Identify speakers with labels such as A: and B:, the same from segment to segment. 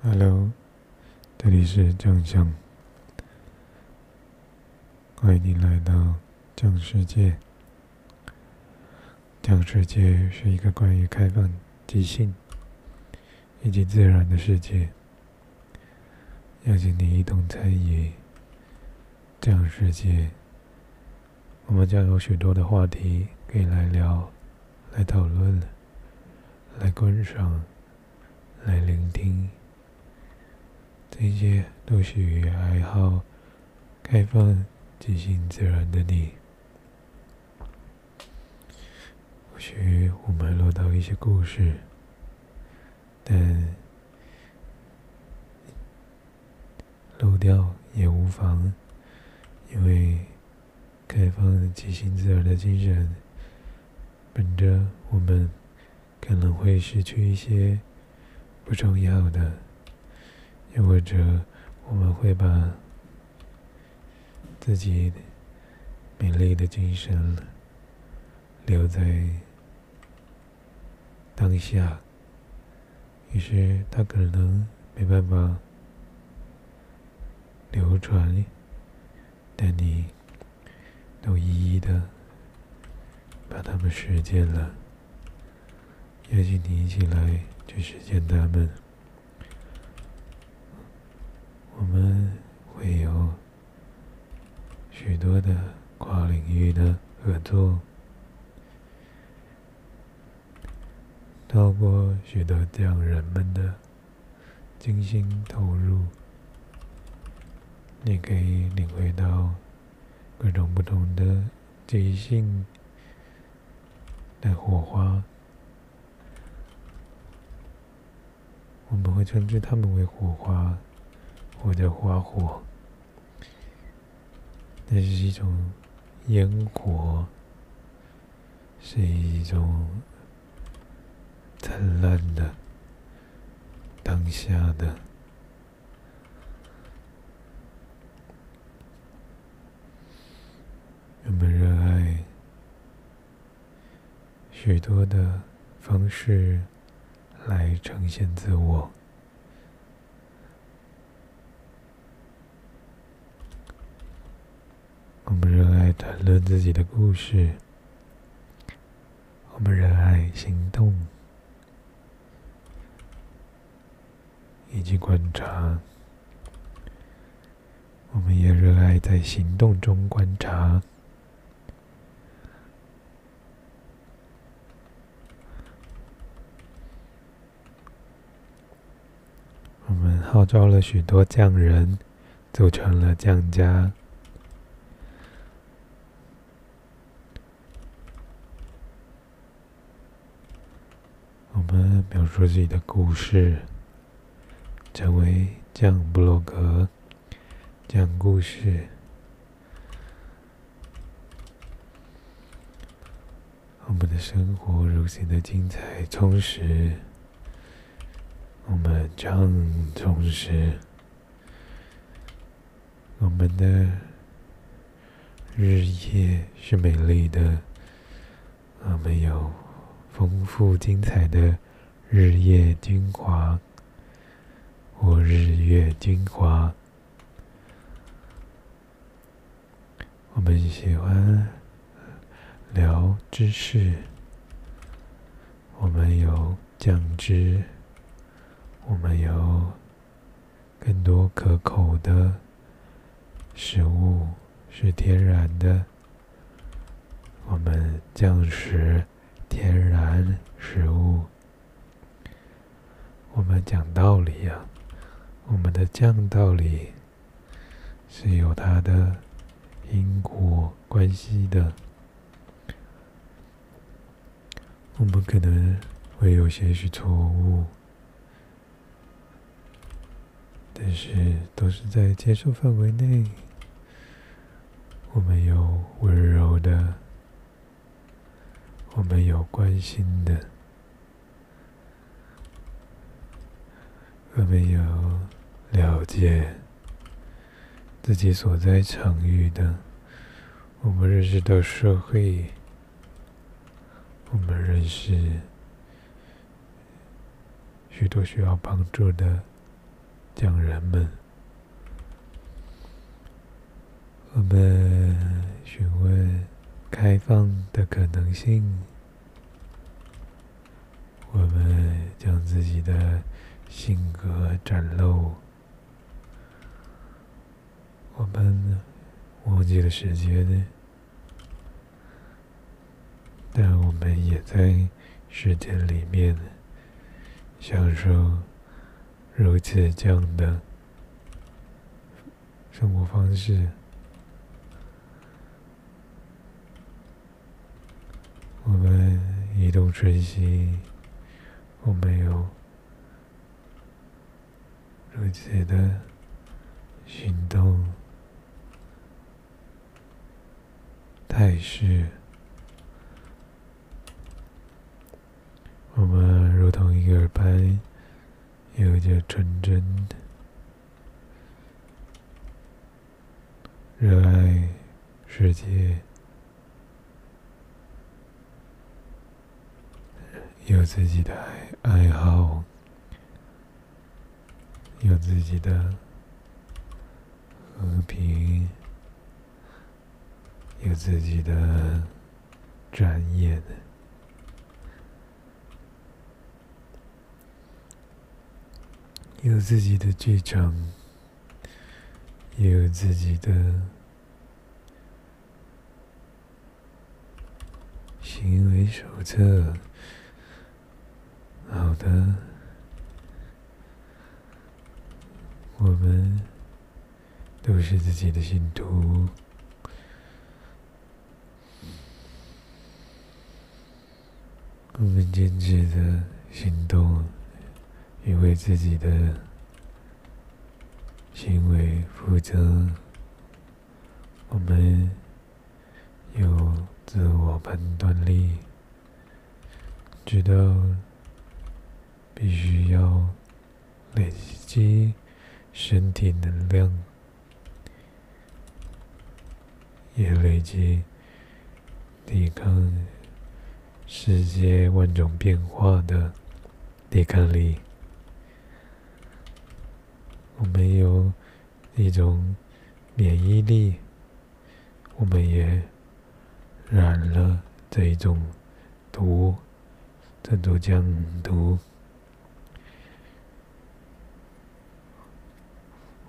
A: Hello，这里是酱香，欢迎你来到酱世界。酱世界是一个关于开放、即兴以及自然的世界，邀请你一同参与酱世界。我们将有许多的话题可以来聊、来讨论、来观赏、来聆听。这些都是爱好、开放、即兴、自然的你。或许我们还落到一些故事，但漏掉也无妨，因为开放、即兴、自然的精神，本着我们可能会失去一些不重要的。又或者，我们会把自己美丽的精神留在当下，于是它可能没办法流传，但你都一一的把它们实践了，邀请你一起来去实践它们。我们会有许多的跨领域的合作，透过许多这样人们的精心投入，你可以领会到各种不同的即兴的火花。我们会称之他们为火花。或者花火，那是一种烟火，是一种灿烂的当下的。我们热爱许多的方式来呈现自我。我们热爱谈论自己的故事，我们热爱行动以及观察，我们也热爱在行动中观察。我们号召了许多匠人，组成了匠家。们描述自己的故事，成为讲布洛格，讲故事。我们的生活如此的精彩充实，我们将充实。我们的日夜是美丽的，我们有。丰富精彩的日夜精华，或日月精华。我们喜欢聊知识，我们有酱汁，我们有更多可口的食物是天然的，我们酱食。天然食物，我们讲道理呀，我们的讲道理是有它的因果关系的。我们可能会有些许错误，但是都是在接受范围内。我们有温柔的。我们有关心的，我们有了解自己所在场域的，我们认识到社会，我们认识许多需要帮助的匠人们，我们开放的可能性，我们将自己的性格展露，我们忘记了时间，但我们也在时间里面。享受。如此这样的生活方式，我们移动顺心，我们有如此的行动态势，我们如同一个般。有着纯真的热爱世界，有自己的爱好，有自己的和平，有自己的专业的。有自己的剧场，也有自己的行为手册。好的，我们都是自己的信徒，我们坚持的行动。因为自己的行为负责，我们有自我判断力，知道必须要累积身体能量，也累积抵抗世界万种变化的抵抗力。我们有一种免疫力，我们也染了这一种毒，这都将毒。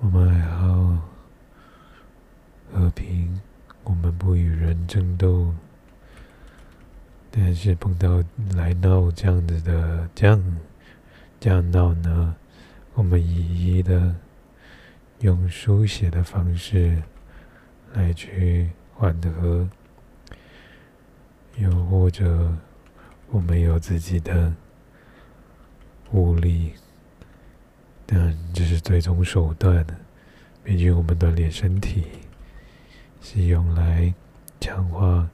A: 我们爱好和平，不与人争斗，但是碰到来闹这样子的这样这样闹呢？我们一一的用书写的方式来去缓和，又或者我们有自己的物力，但这是最终手段。毕竟我们锻炼身体是用来强化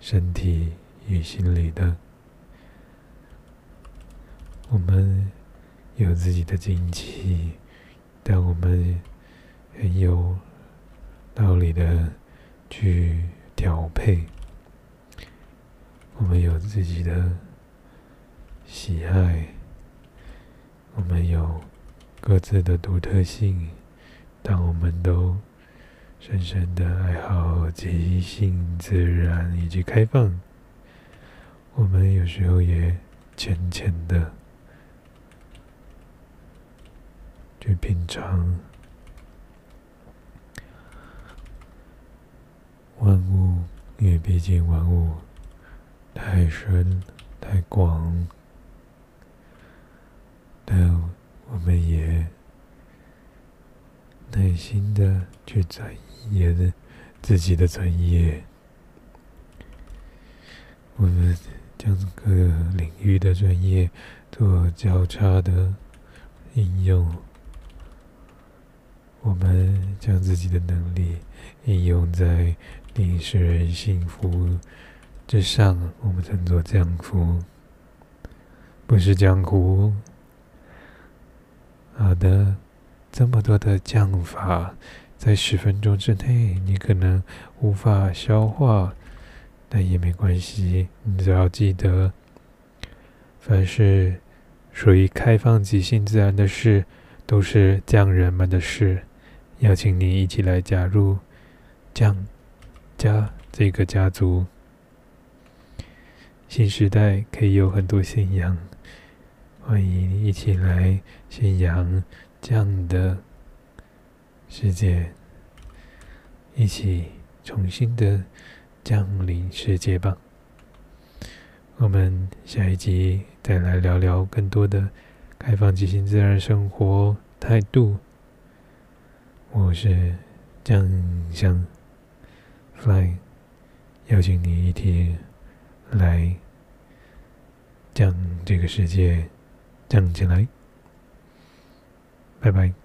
A: 身体与心理的，我们。有自己的经济，但我们很有道理的去调配。我们有自己的喜爱，我们有各自的独特性，但我们都深深的爱好即兴、自然以及开放。我们有时候也浅浅的。去品尝万物，因为毕竟万物太深太广，但我们也耐心的去钻研自己的专业。我们将各领域的专业做交叉的应用。我们将自己的能力应用在令世人幸福之上，我们称作江湖，不是江湖。好的，这么多的降法，在十分钟之内你可能无法消化，但也没关系，你只要记得，凡是属于开放即兴自然的事。都是匠人们的事。邀请你一起来加入匠家这个家族。新时代可以有很多信仰，欢迎一起来信仰这样的世界，一起重新的降临世界吧。我们下一集再来聊聊更多的开放、即兴、自然生活态度。我是江香 Fly，邀请你一起来将这个世界降起来。拜拜。